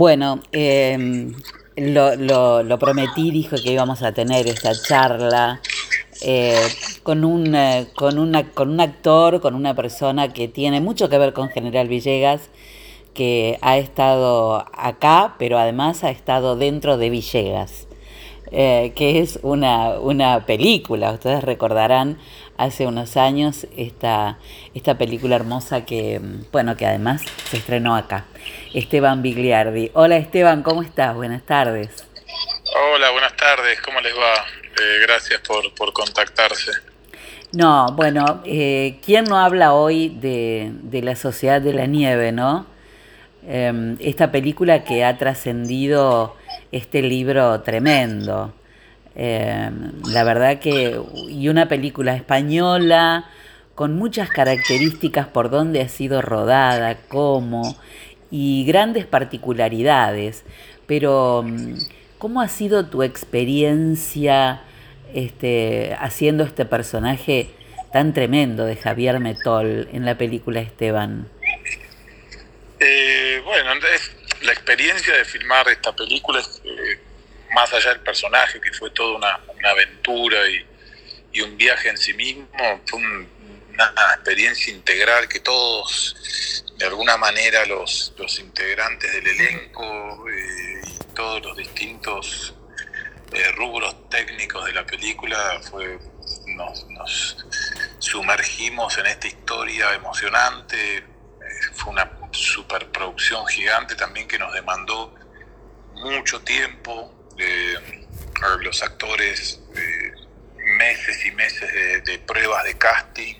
Bueno, em, lo, lo, prometí, dijo que íbamos a tener esta charla eh, con, un, eh, con, una, con un actor, con una persona que tiene mucho que ver con General Villegas, que ha estado acá, pero además ha estado dentro de Villegas, eh, que es una, una película, ustedes recordarán hace unos años esta, esta película hermosa que, bueno, que además se estrenó acá. Esteban Bigliardi. Hola Esteban, ¿cómo estás? Buenas tardes. Hola, buenas tardes, ¿cómo les va? Eh, gracias por, por, contactarse. No, bueno, eh, ¿quién no habla hoy de, de, la Sociedad de la Nieve, no? Em, esta película que ha trascendido este libro tremendo. Em, la verdad que, y una película española con muchas características por dónde ha sido rodada, cómo, y grandes particularidades. Pero, mm, ¿cómo ha sido tu experiencia este, haciendo este personaje tan tremendo de Javier Metol en la película Esteban? Eh, bueno, la experiencia de filmar esta película es eh, más allá del personaje, que fue toda una, aventura y, un viaje en sí mismo, fue una experiencia integral que todos, de alguna manera, los, los integrantes del elenco eh, y todos los distintos eh, rubros técnicos de la película, fue, nos, nos sumergimos en esta historia emocionante, fue una superproducción gigante también que nos demandó mucho tiempo, los actores, meses y meses de, pruebas de casting.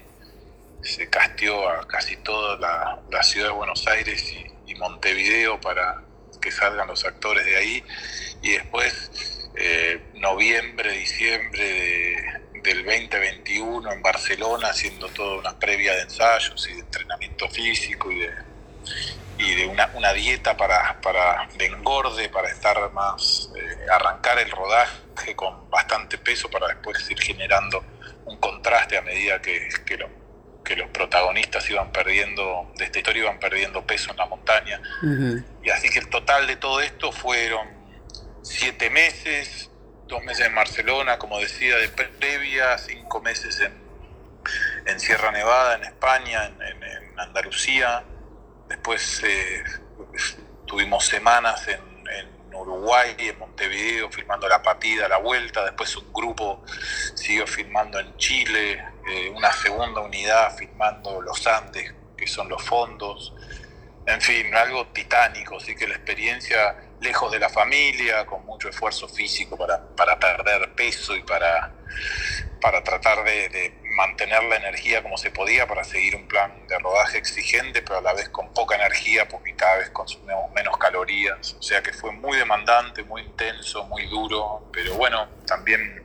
Se casteó a casi toda la, ciudad de Buenos Aires y, Montevideo para que salgan los actores de ahí. Y después, eh, noviembre, diciembre del 2021 en Barcelona, haciendo toda una previa de ensayos y de entrenamiento físico y de, y de una, una dieta para, para, de engorde, para estar más, eh, arrancar el rodaje con bastante peso para después ir generando un contraste a medida que, que, que los protagonistas iban perdiendo, de esta historia iban perdiendo peso en la montaña. Y así que el total de todo esto fueron siete meses, dos meses en Barcelona, como decía, de previa, cinco meses en, en Sierra Nevada, en España, en, en Andalucía, Después eh, tuvimos semanas en, Uruguay en Montevideo filmando la partida, la vuelta. Después un grupo siguió filmando en Chile, eh, una segunda unidad filmando los Andes, que son los fondos. En fin, algo titánico, así que la experiencia lejos de la familia, con mucho esfuerzo físico para, para perder peso y para, para tratar de mantener la energía como se podía para seguir un plan de rodaje exigente, pero a la vez con poca energía porque cada vez consumimos menos calorías. O sea que fue muy demandante, muy intenso, muy duro, pero bueno, también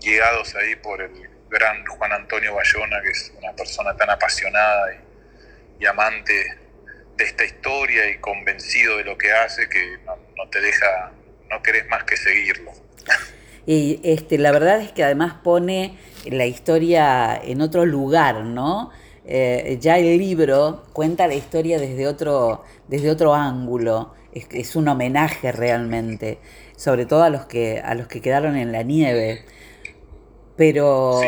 guiados ahí por el gran Juan Antonio Bayona, que es una persona tan apasionada y, amante de esta historia y convencido de lo que hace que no, no te deja, no querés más que seguirlo. Y este, la verdad es que además pone la historia en otro lugar, ¿no? Eh, ya el libro cuenta la historia desde otro, desde otro ángulo. Es, un homenaje realmente, sobre todo a los que, a los que quedaron en la nieve. Pero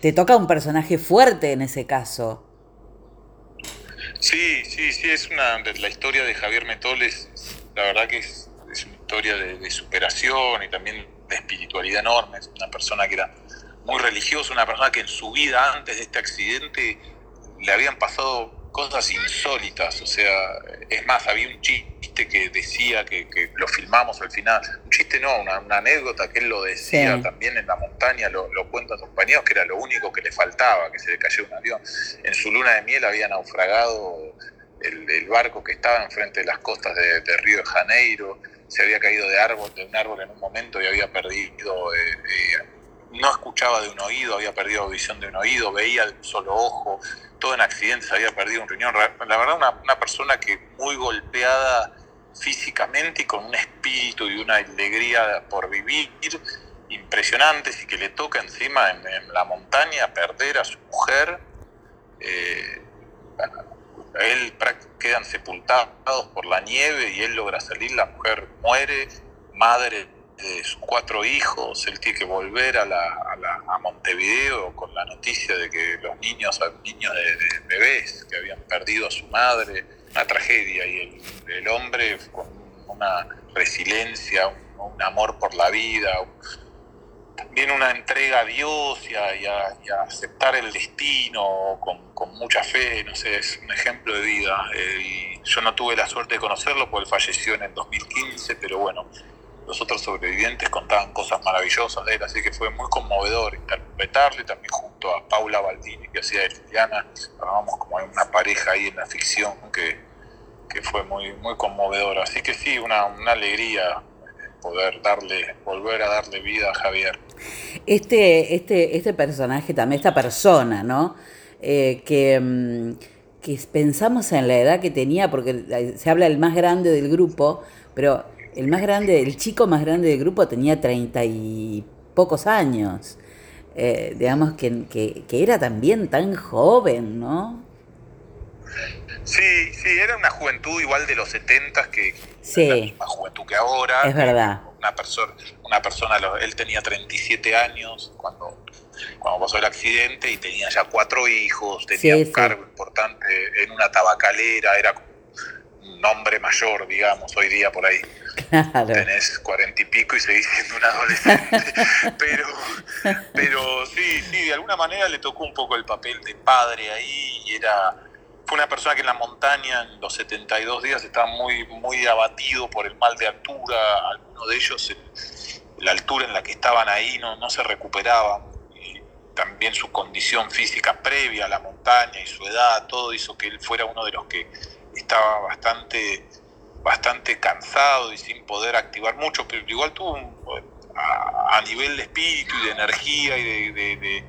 te toca un personaje fuerte en ese caso. Sí, sí, sí, es una. La historia de Javier Metoles, la verdad que es historia de, superación y también de espiritualidad enorme. Es una persona que era muy religiosa, una persona que en su vida antes de este accidente le habían pasado cosas insólitas. O sea, es más, había un chiste que decía que, lo filmamos al final. Un chiste no, una, anécdota que él lo decía también en la montaña, lo, lo cuenta a sus compañeros, que era lo único que le faltaba, que se le cayó un avión. En su luna de miel había naufragado el, barco que estaba enfrente de las costas de, de Río de Janeiro se había caído de árbol, de un árbol en un momento y había perdido, eh, eh, no escuchaba de un oído, había perdido visión de un oído, veía de un solo ojo, todo en accidentes, había perdido un riñón. La verdad, una, una persona que muy golpeada físicamente y con un espíritu y una alegría por vivir impresionantes y que le toca encima en, la montaña perder a su mujer. Eh, él quedan sepultados por la nieve y él logra salir, la mujer muere, madre de sus cuatro hijos, él tiene que volver a, la, a, Montevideo con la noticia de que los niños, niños de, bebés que habían perdido a su madre, una tragedia, y el, hombre con una resiliencia, un, amor por la vida, también una entrega a Dios y a, aceptar el destino con, mucha fe, no sé, es un ejemplo de vida. Eh, y yo no tuve la suerte de conocerlo porque él falleció en el 2015, pero bueno, los otros sobrevivientes contaban cosas maravillosas de él, así que fue muy conmovedor interpretarle también junto a Paula Baldini, que hacía de Liliana, armamos como una pareja ahí en la ficción que, que fue muy, muy conmovedor. Así que sí, una, una alegría poder darle, volver a darle vida a Javier. Este, este, este personaje también, esta persona, ¿no? Eh, que, mm, que pensamos en la edad que tenía, porque se habla del más grande del grupo, pero el más grande, el chico más grande del grupo tenía treinta y pocos años. Eh, digamos que, que, era también tan joven, ¿no? Sí, sí, era una juventud igual de los setentas que sí. la misma juventud que ahora. Es verdad. Una persona, una persona, él tenía 37 años cuando, cuando pasó el accidente y tenía ya cuatro hijos, tenía un cargo importante en una tabacalera, era un hombre mayor, digamos, hoy día por ahí. Tenés cuarenta y pico y seguís siendo un adolescente. pero, pero sí, sí, de alguna manera le tocó un poco el papel de padre ahí y era. Fue una persona que en la montaña en los 72 días estaba muy, muy abatido por el mal de altura. Algunos de ellos, la altura en la que estaban ahí no, no se recuperaban. Y también su condición física previa a la montaña y su edad, todo hizo que él fuera uno de los que estaba bastante bastante cansado y sin poder activar mucho, pero igual tuvo a, nivel de espíritu y de energía y de,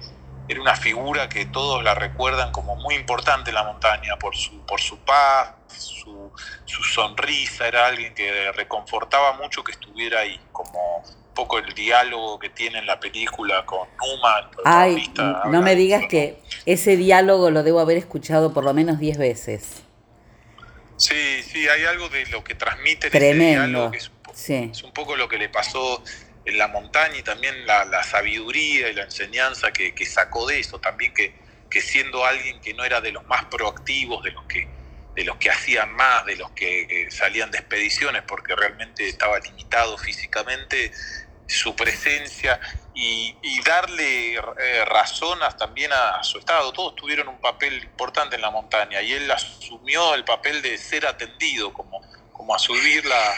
era una figura que todos la recuerdan como muy importante en la montaña por su, por su paz, su, sonrisa, era alguien que reconfortaba mucho que estuviera ahí, como un poco el diálogo que tiene en la película con Numa. Ay, no me digas que ese diálogo lo debo haber escuchado por lo menos 10 veces. Sí, sí, hay algo de lo que transmite Tremendo. que es un, poco lo que le pasó en la montaña y también la, sabiduría y la enseñanza que, sacó de eso, también que, que, siendo alguien que no era de los más proactivos, de los que de los que hacían más, de los que salían de expediciones, porque realmente estaba limitado físicamente, su presencia y, darle eh, también a, su estado. Todos tuvieron un papel importante en la montaña y él asumió el papel de ser atendido, como, como asumir la,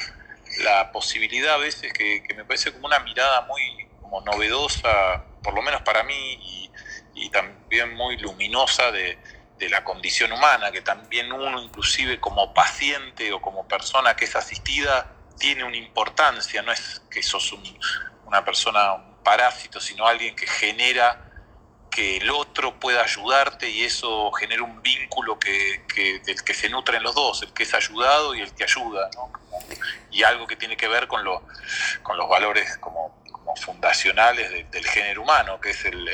la posibilidad a veces que, me parece como una mirada muy como novedosa, por lo menos para mí, y, y también muy luminosa de, de la condición humana, que también uno inclusive como paciente o como persona que es asistida, tiene una importancia, no es que sos una persona, un parásito, sino alguien que genera que el otro pueda ayudarte y eso genera un vínculo que, del que se nutren los dos, el que es ayudado y el que ayuda, y algo que tiene que ver con, lo, con los valores como, fundacionales del género humano, que es el,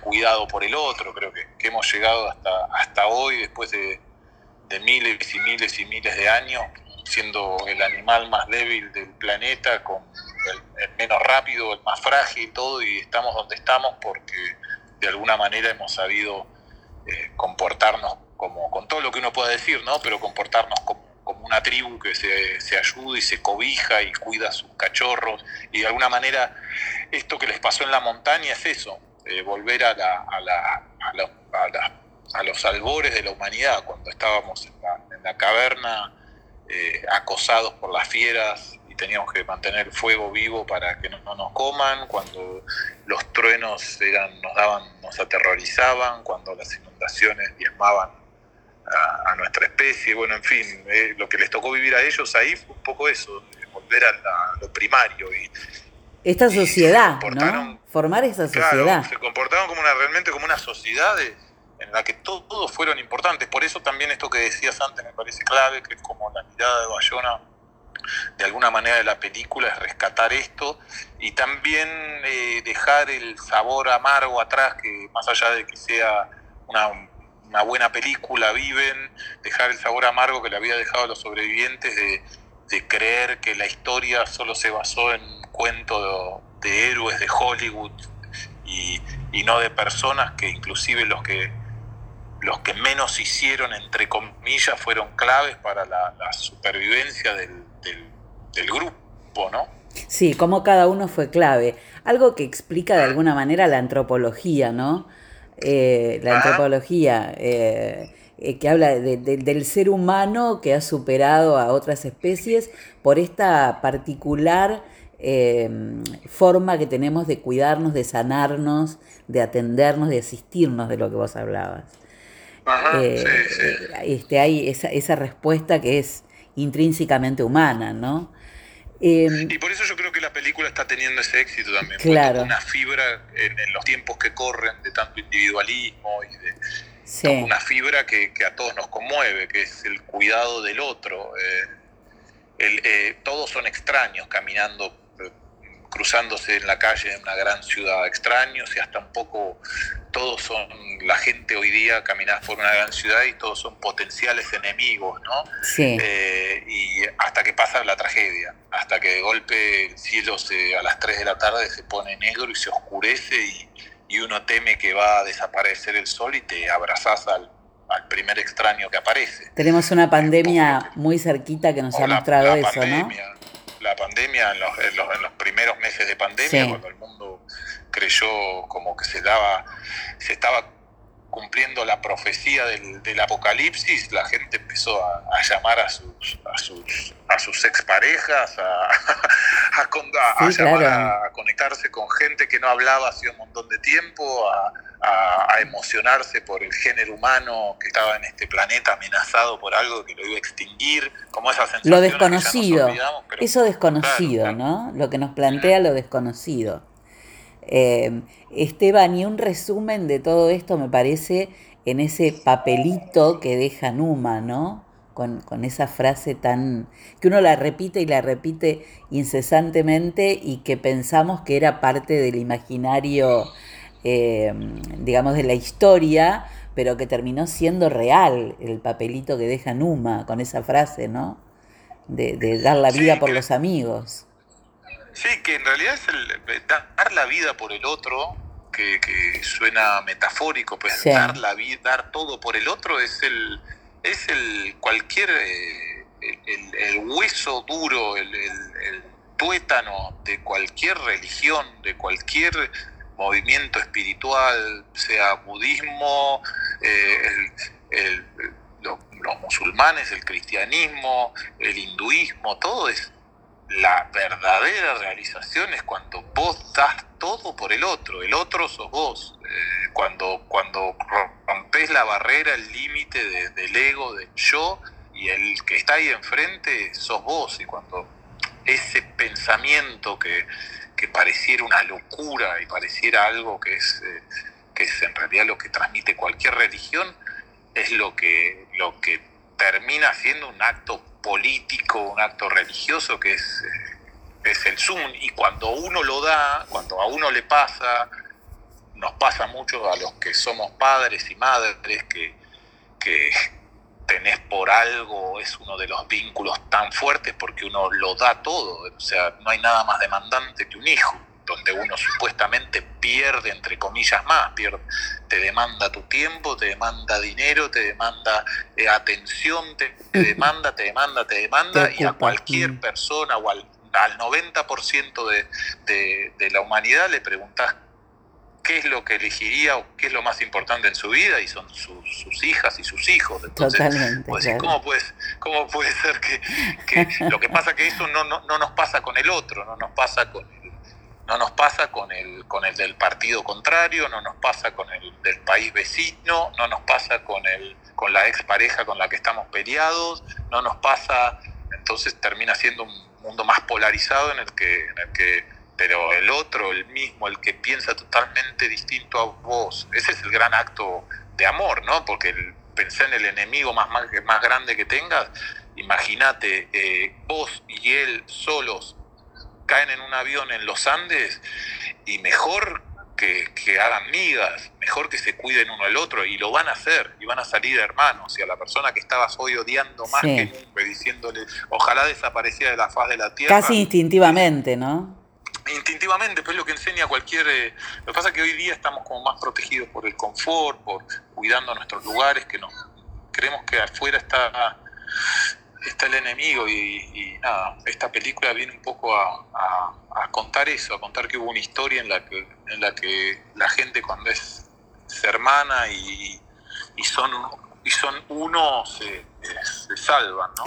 cuidado por el otro, creo que, hemos llegado hasta, hasta hoy, después de, de miles y miles y miles de años, siendo el animal más débil del planeta, con el, menos rápido, el más frágil, todo, y estamos donde estamos porque de alguna manera hemos sabido eh, comportarnos como, con todo lo que uno pueda decir, ¿no? Pero comportarnos como, una tribu que se, se, ayuda y se cobija y cuida a sus cachorros. Y de alguna manera esto que les pasó en la montaña es eso, eh, volver a, la, a, la, a, los albores de la humanidad, cuando estábamos en la, en la caverna eh, acosados por las fieras y teníamos que mantener el fuego vivo para que no, nos coman, cuando los truenos eran, nos daban, nos aterrorizaban, cuando las inundaciones diezmaban a, nuestra especie, bueno, en fin, eh, lo que les tocó vivir a ellos ahí fue un poco eso, volver a, lo primario y esta sociedad, ¿no? Formar esa sociedad. se comportaron como una, realmente como una sociedad de, en la que todos fueron importantes. Por eso también esto que decías antes me parece clave, que es como la mirada de Bayona de alguna manera de la película es rescatar esto y también eh, dejar el sabor amargo atrás, que más allá de que sea una una buena película, Viven, dejar el sabor amargo que le había dejado a los sobrevivientes de, creer que la historia solo se basó en un cuento de, héroes de Hollywood y, no de personas que inclusive los que los que menos hicieron, entre comillas, fueron claves para la, supervivencia del, del, grupo, ¿no? Sí, como cada uno fue clave. Algo que explica de alguna manera la antropología, ¿no? Eh, la antropología eh, eh, que habla del ser humano que ha superado a otras especies por esta particular forma que tenemos de cuidarnos, de sanarnos, de atendernos, de asistirnos de lo que vos hablabas. Este, hay esa, esa respuesta que es intrínsecamente humana, ¿no? Em, y por eso yo creo que la película está teniendo ese éxito también. Claro. Una fibra en, los tiempos que corren de tanto individualismo y de una fibra que, a todos nos conmueve, que es el cuidado del otro. Eh, eh, todos son extraños caminando cruzándose en la calle de una gran ciudad, extraños y hasta un poco todos son, la gente hoy día camina por una gran ciudad y todos son potenciales enemigos, ¿no? Sí. Eh, y hasta que pasa la tragedia, hasta que de golpe el cielo se, a las 3 de la tarde se pone negro y se oscurece y, uno teme que va a desaparecer el sol y te abrazás al, primer extraño que aparece. Tenemos una pandemia muy cerquita que nos ha mostrado eso, ¿no? La pandemia, en los, en los, primeros meses de pandemia, cuando el mundo creyó como que se daba, se estaba cumpliendo la profecía del, del apocalipsis, la gente empezó a, llamar a sus, a sus, a sus exparejas, a, a, llamar a, conectarse con gente que no hablaba hace un montón de tiempo, a, emocionarse por el género humano que estaba en este planeta amenazado por algo que lo iba a extinguir, como esa sensación. Lo desconocido, eso desconocido, ¿no? Lo que nos plantea lo desconocido. Eh, Esteban, y un resumen de todo esto me parece en ese papelito que deja Numa, ¿no? Con, esa frase tan. que uno la repite y la repite incesantemente y que pensamos que era parte del imaginario, eh, digamos, de la historia, pero que terminó siendo real el papelito que deja Numa con esa frase, ¿no? De, dar la vida por los amigos. Sí, que en realidad es el dar la vida por el otro, que, suena metafórico, pues dar la vida, dar todo por el otro es el, es el cualquier, eh, el, hueso duro, el, tuétano de cualquier religión, de cualquier movimiento espiritual, sea budismo, eh, los musulmanes, el cristianismo, el hinduismo, todo es la verdadera realización es cuando vos das todo por el otro, el otro sos vos, eh, cuando, cuando rompes la barrera, el límite del ego, del yo, y el que está ahí enfrente sos vos, y cuando ese pensamiento que, pareciera una locura y pareciera algo que es, eh, que es en realidad lo que transmite cualquier religión, es lo que, lo que termina siendo un acto político, un acto religioso que es, eh, es el Zoom. Y cuando uno lo da, cuando a uno le pasa, nos pasa mucho a los que somos padres y madres que, que tenés por algo, es uno de los vínculos tan fuertes porque uno lo da todo. O sea, no hay nada más demandante que un hijo donde uno supuestamente pierde, entre comillas, más, pierde, te demanda tu tiempo, te demanda dinero, te demanda eh, atención, te, demanda, te demanda, te demanda, y a cualquier mm. persona o al, al 90% de, de, la humanidad le preguntas qué es lo que elegiría o qué es lo más importante en su vida y son sus hijas y sus hijos. Entonces, pues, ¿cómo, ¿cómo puede ser que, que, lo que pasa que eso no, no, no nos pasa con el otro, no nos pasa con no nos pasa con el, con el del partido contrario, no nos pasa con el del país vecino, no nos pasa con, el, con la expareja con la que estamos peleados, no nos pasa, entonces termina siendo un mundo más polarizado en el que, en el que pero el otro, el mismo, el que piensa totalmente distinto a vos, ese es el gran acto de amor, ¿no? Porque el, pensé en el enemigo más, más, más grande que tengas, imagínate eh, vos y él solos caen en un avión en los Andes y mejor que, hagan migas, mejor que se cuiden uno al otro, y lo van a hacer, y van a salir hermanos, y a la persona que estabas hoy odiando más que nunca, diciéndole, ojalá desapareciera de la faz de la tierra. Casi instintivamente, ¿no? Instintivamente, pues es lo que enseña cualquier... Eh, lo que pasa es que hoy día estamos como más protegidos por el confort, por cuidando nuestros lugares, que no creemos que afuera está está el enemigo y, nada, esta película viene un poco a, contar eso, a contar que hubo una historia en la que, en la, que la gente cuando es, hermana y, son y son uno se, salvan, ¿no?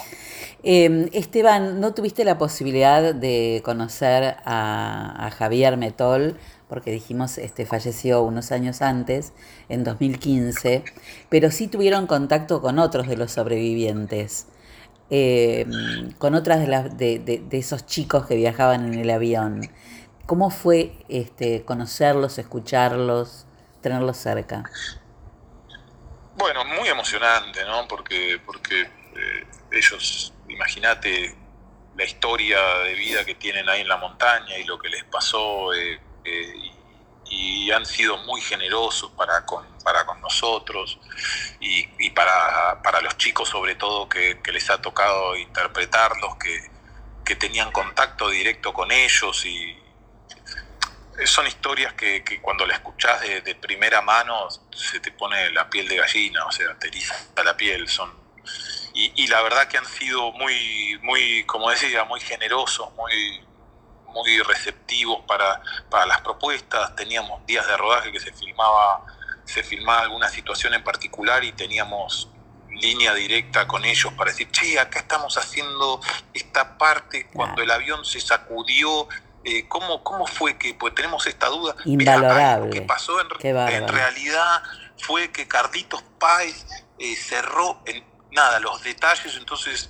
Em, Esteban, ¿no tuviste la posibilidad de conocer a, a Javier Metol? porque dijimos, este, falleció unos años antes, en 2015, pero sí tuvieron contacto con otros de los sobrevivientes. Eh, con otras de, las, de, esos chicos que viajaban en el avión. ¿Cómo fue este, conocerlos, escucharlos, tenerlos cerca? Bueno, muy emocionante, ¿no? Porque, porque eh, ellos, imagínate la historia de vida que tienen ahí en la montaña y lo que les pasó, eh, y han sido muy generosos para con, para con nosotros y, para, para, los chicos sobre todo que, les ha tocado interpretarlos, que, que, tenían contacto directo con ellos y son historias que, cuando la escuchás de, primera mano se te pone la piel de gallina, o sea, te eriza la piel, son y, y la verdad que han sido muy, muy, como decía, muy generosos, muy, muy receptivos para, para las propuestas, teníamos días de rodaje que se filmaba, se filmaba alguna situación en particular y teníamos línea directa con ellos para decir, che, acá estamos haciendo esta parte cuando el avión se sacudió, eh, ¿cómo, ¿cómo fue que pues tenemos esta duda? Invalorable. lo que pasó en, en, realidad fue que Carlitos Páez eh, cerró en, nada, los detalles, entonces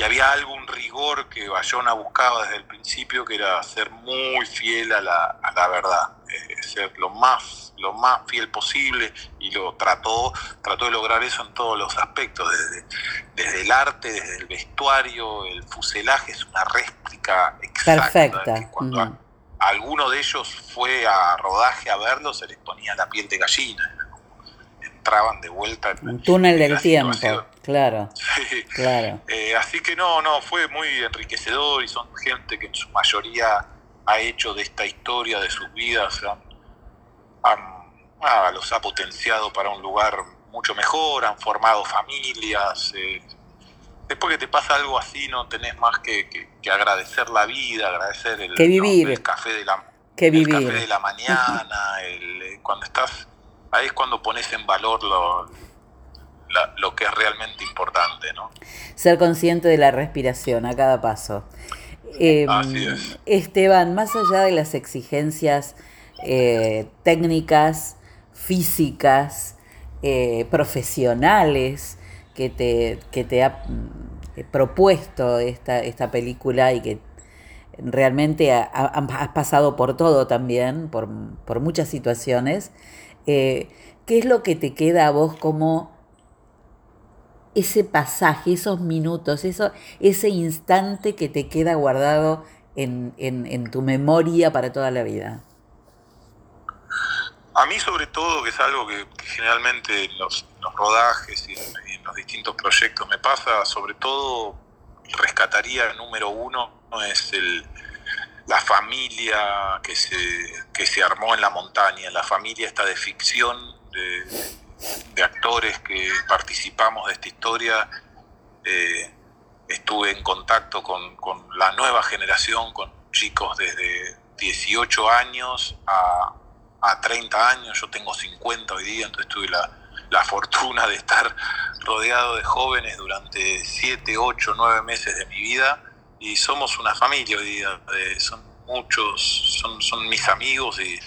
y había algún rigor que Bayona buscaba desde el principio, que era ser muy fiel a la, a la verdad, eh, ser lo más, lo más fiel posible y lo trató, trató de lograr eso en todos los aspectos, desde, desde el arte, desde el vestuario, el fuselaje es una réplica exacta. Perfecta. cuando alguno de ellos fue a rodaje a verlo, se les ponía la piel de gallina entraban de vuelta. En, Un túnel del tiempo, claro. claro. Eh, así que no, no, fue muy enriquecedor y son gente que en su mayoría ha hecho de esta historia, de sus vidas, han, los ha potenciado para un lugar mucho mejor, han formado familias. Eh, después que te pasa algo así, no tenés más que, agradecer la vida, agradecer el, vivir. café de la, que vivir. café de la mañana, el, eh, cuando estás ahí es cuando pones en valor lo, lo que es realmente importante, ¿no? Ser consciente de la respiración a cada paso. Em, Así es. Esteban, más allá de las exigencias eh, técnicas, físicas, eh, profesionales que te, que te ha eh, propuesto esta, esta película y que realmente has pasado por todo también, por, por muchas situaciones, eh, ¿qué es lo que te queda a vos como ese pasaje, esos minutos, eso, ese instante que te queda guardado en, tu memoria para toda la vida? A mí sobre todo, que es algo que, generalmente en los, rodajes y en, los distintos proyectos me pasa, sobre todo rescataría número uno, es el, la familia que se, que se armó en la montaña, la familia esta de ficción, de, actores que participamos de esta historia. Eh, estuve en contacto con, la nueva generación, con chicos desde 18 años a, a 30 años, yo tengo 50 hoy día, entonces tuve la, la fortuna de estar rodeado de jóvenes durante 7, 8, 9 meses de mi vida y somos una familia hoy día, son muchos, son, mis amigos y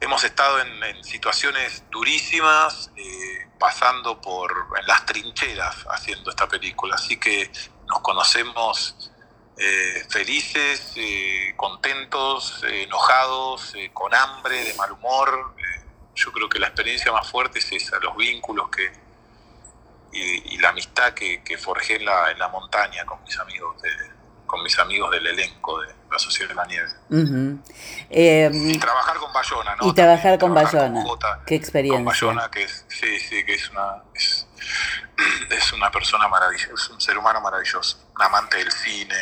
hemos estado en, situaciones durísimas, eh, pasando por en las trincheras haciendo esta película, así que nos conocemos eh, felices, eh, contentos, enojados, con hambre, de mal humor. yo creo que la experiencia más fuerte es esa, los vínculos que, y, la amistad que, que forjé en la, en la montaña con mis amigos de, con mis amigos del elenco de la Sociedad de la Nieve. Eh, y trabajar con Bayona, ¿no? Y trabajar con Bayona. Qué experiencia. Con Bayona, que es, sí, sí, que es una, es, una persona maravillosa, es un ser humano maravilloso, un amante del cine.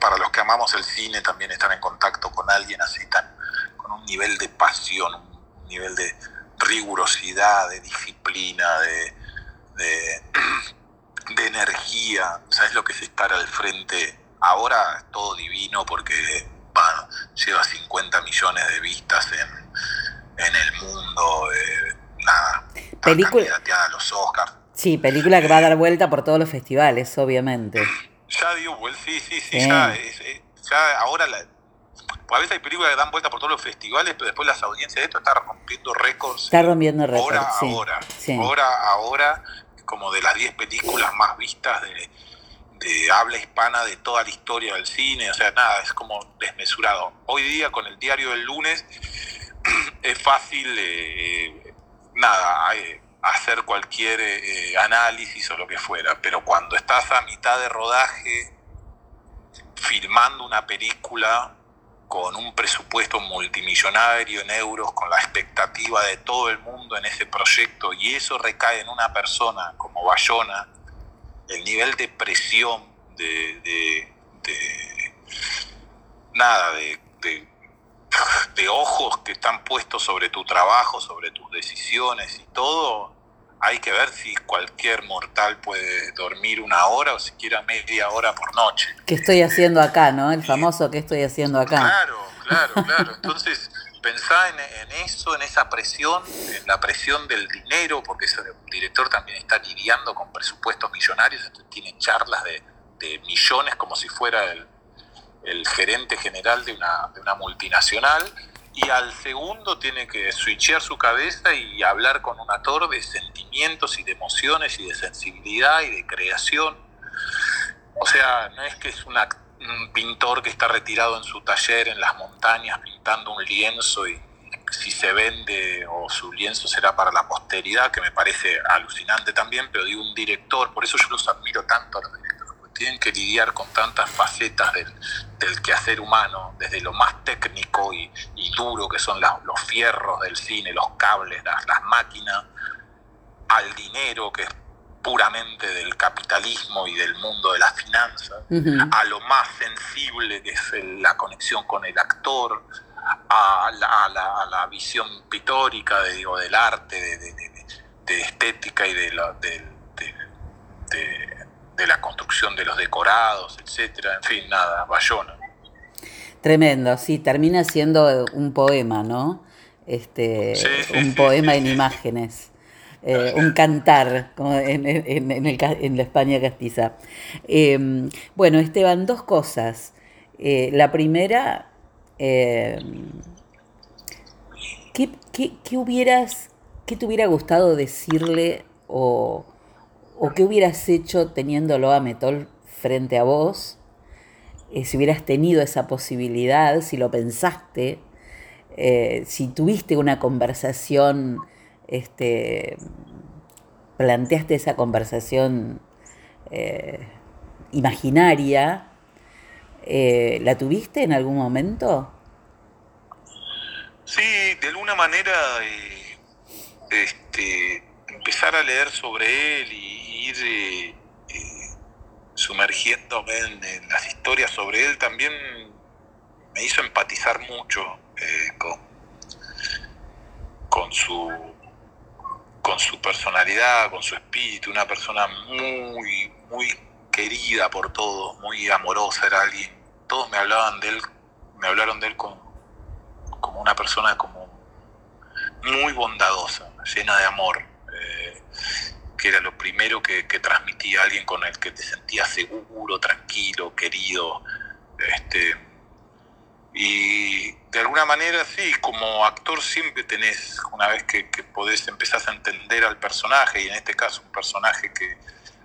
Para los que amamos el cine, también estar en contacto con alguien así, tan, con un nivel de pasión, un nivel de rigurosidad, de disciplina, de, de, de energía. ¿Sabes lo que es estar al frente? Ahora es todo divino porque bueno, lleva 50 millones de vistas en, en el mundo. Eh, nada, película a los Oscars. Sí, película que va a dar vuelta por todos los festivales, obviamente. Ya dio vuelta, sí, sí, sí, ya, ya ahora la, a veces hay películas que dan vuelta por todos los festivales, pero después las audiencias de esto están rompiendo récords. Está rompiendo récords. Ahora, ahora, ahora, ahora, como de las 10 películas más vistas de, habla hispana de toda la historia del cine, o sea, nada, es como desmesurado. Hoy día con el diario del lunes es fácil, eh, nada, hacer cualquier eh, análisis o lo que fuera, pero cuando estás a mitad de rodaje, filmando una película con un presupuesto multimillonario en euros, con la expectativa de todo el mundo en ese proyecto, y eso recae en una persona como Bayona, el nivel de presión, de, nada, de, de, ojos que están puestos sobre tu trabajo, sobre tus decisiones y todo, hay que ver si cualquier mortal puede dormir una hora o siquiera media hora por noche. ¿Qué estoy haciendo acá, no? El famoso ¿qué estoy haciendo acá? Claro, claro, claro. Entonces, pensá en, eso, en esa presión, en la presión del dinero, porque ese director también está lidiando con presupuestos millonarios, tiene charlas de, millones como si fuera el, gerente general de una, de una, multinacional, y al segundo tiene que switchear su cabeza y hablar con un actor de sentimientos y de emociones y de sensibilidad y de creación. O sea, no es que es un un pintor que está retirado en su taller en las montañas pintando un lienzo y si se vende o su lienzo será para la posteridad, que me parece alucinante también, pero digo un director, por eso yo los admiro tanto a los tienen que lidiar con tantas facetas del, del quehacer humano, desde lo más técnico y, duro que son los fierros del cine, los cables, las, las máquinas, al dinero que es puramente del capitalismo y del mundo de las finanzas, a lo más sensible que es la conexión con el actor, a la, visión pictórica de, digo, del arte, de, estética y de la, de, la construcción de los decorados, etcétera, en fin, nada, Bayona. Tremendo, sí, termina siendo un poema, ¿no? Este, un poema en imágenes. Eh, un cantar en, en, la España castiza. Em, bueno, Esteban, dos cosas. Eh, la primera, em, ¿qué, hubieras, ¿qué te hubiera gustado decirle o, o qué hubieras hecho teniéndolo a Metol frente a vos? Eh, si hubieras tenido esa posibilidad, si lo pensaste, si tuviste una conversación este, planteaste esa conversación eh, imaginaria, eh, ¿la tuviste en algún momento? Sí, de alguna manera eh, este, empezar a leer sobre él y ir sumergiéndome en, las historias sobre él también me hizo empatizar mucho con, con su con su personalidad, con su espíritu, una persona muy, muy querida por todos, muy amorosa, era alguien, todos me hablaban de él, me hablaron de él como, como una persona como muy bondadosa, llena de amor, eh, que era lo primero que, que, transmitía alguien con el que te sentías seguro, tranquilo, querido, este, y de alguna manera sí, como actor siempre tenés, una vez que, podés, empezar a entender al personaje, y en este caso un personaje que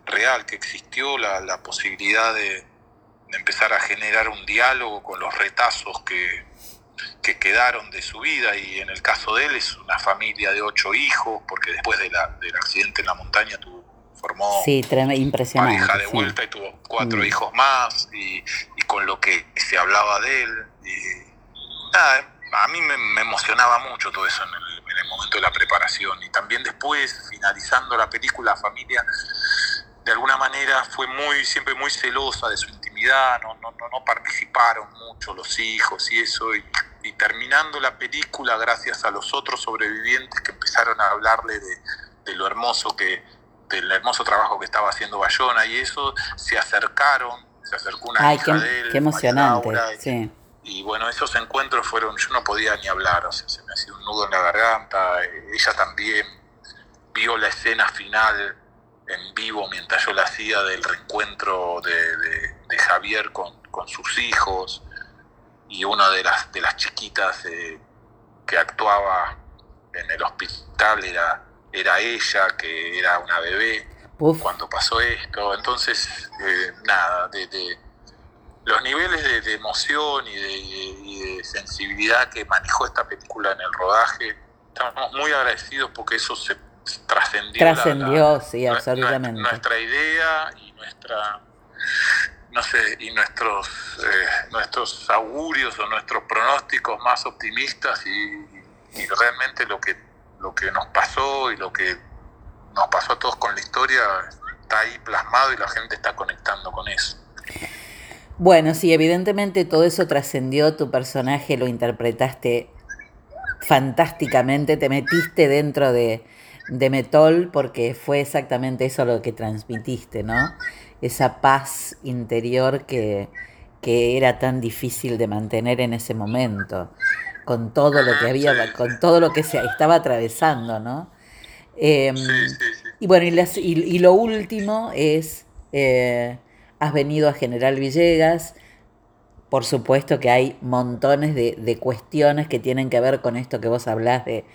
real, que existió, la, posibilidad de, empezar a generar un diálogo con los retazos que, que quedaron de su vida, y en el caso de él es una familia de ocho hijos, porque después de la, del accidente en la montaña tuvo formó sí, impresionante, hija de vuelta y tuvo cuatro mm. hicos más y, con lo que se hablaba de él. Y, nada, a mí me, emocionaba mucho todo eso en el, en el, momento de la preparación. Y también después, finalizando la película, la familia de alguna manera fue muy, siempre muy celosa de su intimidad, no, no, no participaron mucho los hijos y eso. Y, y terminando la película, gracias a los otros sobrevivientes que empezaron a hablarle de, de lo hermoso que, del hermoso trabajo que estaba haciendo Bayona y eso, se acercaron, se acercó una hija de él, qué emocionante, y, bueno, esos encuentros fueron, yo no podía ni hablar, o sea, se me hacía un nudo en la garganta, ella también vio la escena final en vivo mientras yo la hacía del reencuentro de, de, Javier con, con, sus hijos y una de las, de las chiquitas eh, que actuaba en el hospital era era ella, que era una bebé cuando pasó esto. Entonces, eh, nada, de, los niveles de, emoción y de, sensibilidad que manejó esta película en el rodaje, estamos muy agradecidos porque eso se trascendió. Trascendió, sí, absolutamente. Nuestra idea y nuestra no sé, y nuestros, eh, nuestros augurios o nuestros pronósticos más optimistas y realmente lo que lo que nos pasó y lo que nos pasó a todos con la historia está ahí plasmado y la gente está conectando con eso. Bueno, sí, evidentemente todo eso trascendió, tu personaje lo interpretaste fantásticamente, te metiste dentro de, de Metol porque fue exactamente eso lo que transmitiste, ¿no? Esa paz interior que, que era tan difícil de mantener en ese momento con todo lo que había, con todo lo que se estaba atravesando, ¿no? Em, y bueno, y, lo último es, eh, has venido a General Villegas, por supuesto que hay montones de, cuestiones que tienen que ver con esto que vos hablás de,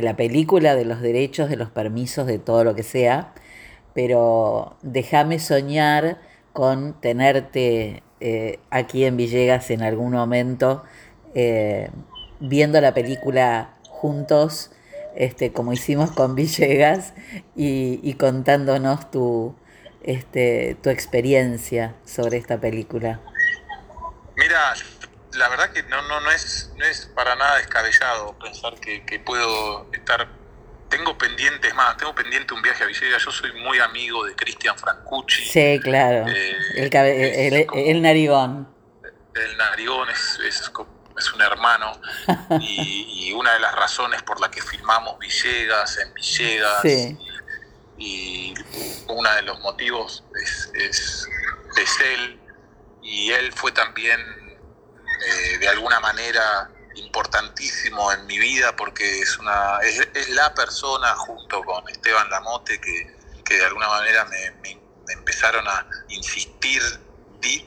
la película, de los derechos, de los permisos, de todo lo que sea, pero déjame soñar con tenerte eh, aquí en Villegas en algún momento. Eh, viendo la película juntos, este, como hicimos con Villegas, y, contándonos tu, este, tu experiencia sobre esta película. Mira, la verdad que no, no, no, es, no es para nada descabellado pensar que, puedo estar tengo pendientes más, tengo pendiente un viaje a Villegas, yo soy muy amigo de Cristian Francucci. Sí, claro. Eh, el, el, narigón. El narigón es, es es un hermano, y, una de las razones por la que filmamos Villegas en Villegas, y, uno de los motivos es, es, él, y él fue también eh, de alguna manera importantísimo en mi vida porque es una es, la persona junto con Esteban Lamote que, que de alguna manera me, me empezaron a insistir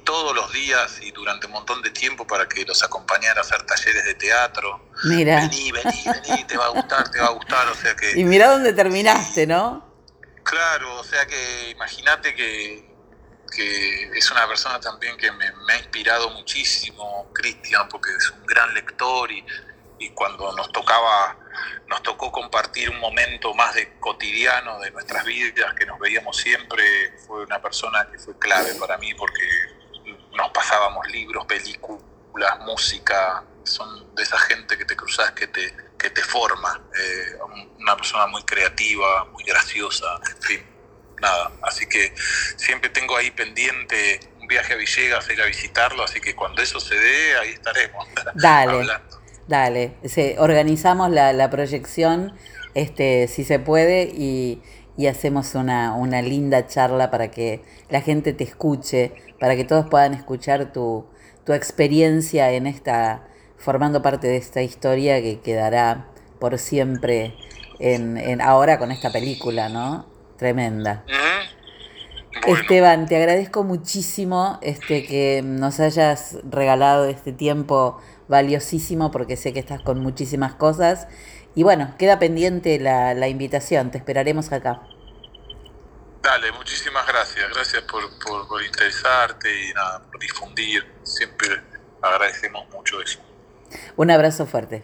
todos los días y durante un montón de tiempo para que los acompañara a hacer talleres de teatro. Mira. Vení, vení, vení, te va a gustar, te va a gustar, o sea que... Y mira dónde terminaste, ¿no? Claro, o sea que imagínate que, que es una persona también que me, ha inspirado muchísimo, Cristian, porque es un gran lector y, y cuando nos tocaba nos tocó compartir un momento más de cotidiano de nuestras vidas que nos veíamos siempre fue una persona que fue clave para mí porque nos pasábamos libros películas música son de esa gente que te cruzas que te que te forma eh, una persona muy creativa muy graciosa en fin nada así que siempre tengo ahí pendiente un viaje a Villegas ir a visitarlo así que cuando eso se dé ahí estaremos Dale. Dale, se, organizamos la, la, proyección, este, si se puede, y, y hacemos una, una, linda charla para que la gente te escuche, para que todos puedan escuchar tu, tu experiencia en esta, formando parte de esta historia que quedará por siempre en, en ahora con esta película, ¿no? Tremenda. Esteban, te agradezco muchísimo este, que nos hayas regalado este tiempo valiosísimo porque sé que estás con muchísimas cosas. Y bueno, queda pendiente la, la invitación, te esperaremos acá. Dale, muchísimas gracias. Gracias por, por, interesarte y nada, por difundir. Siempre agradecemos mucho eso. Un abrazo fuerte.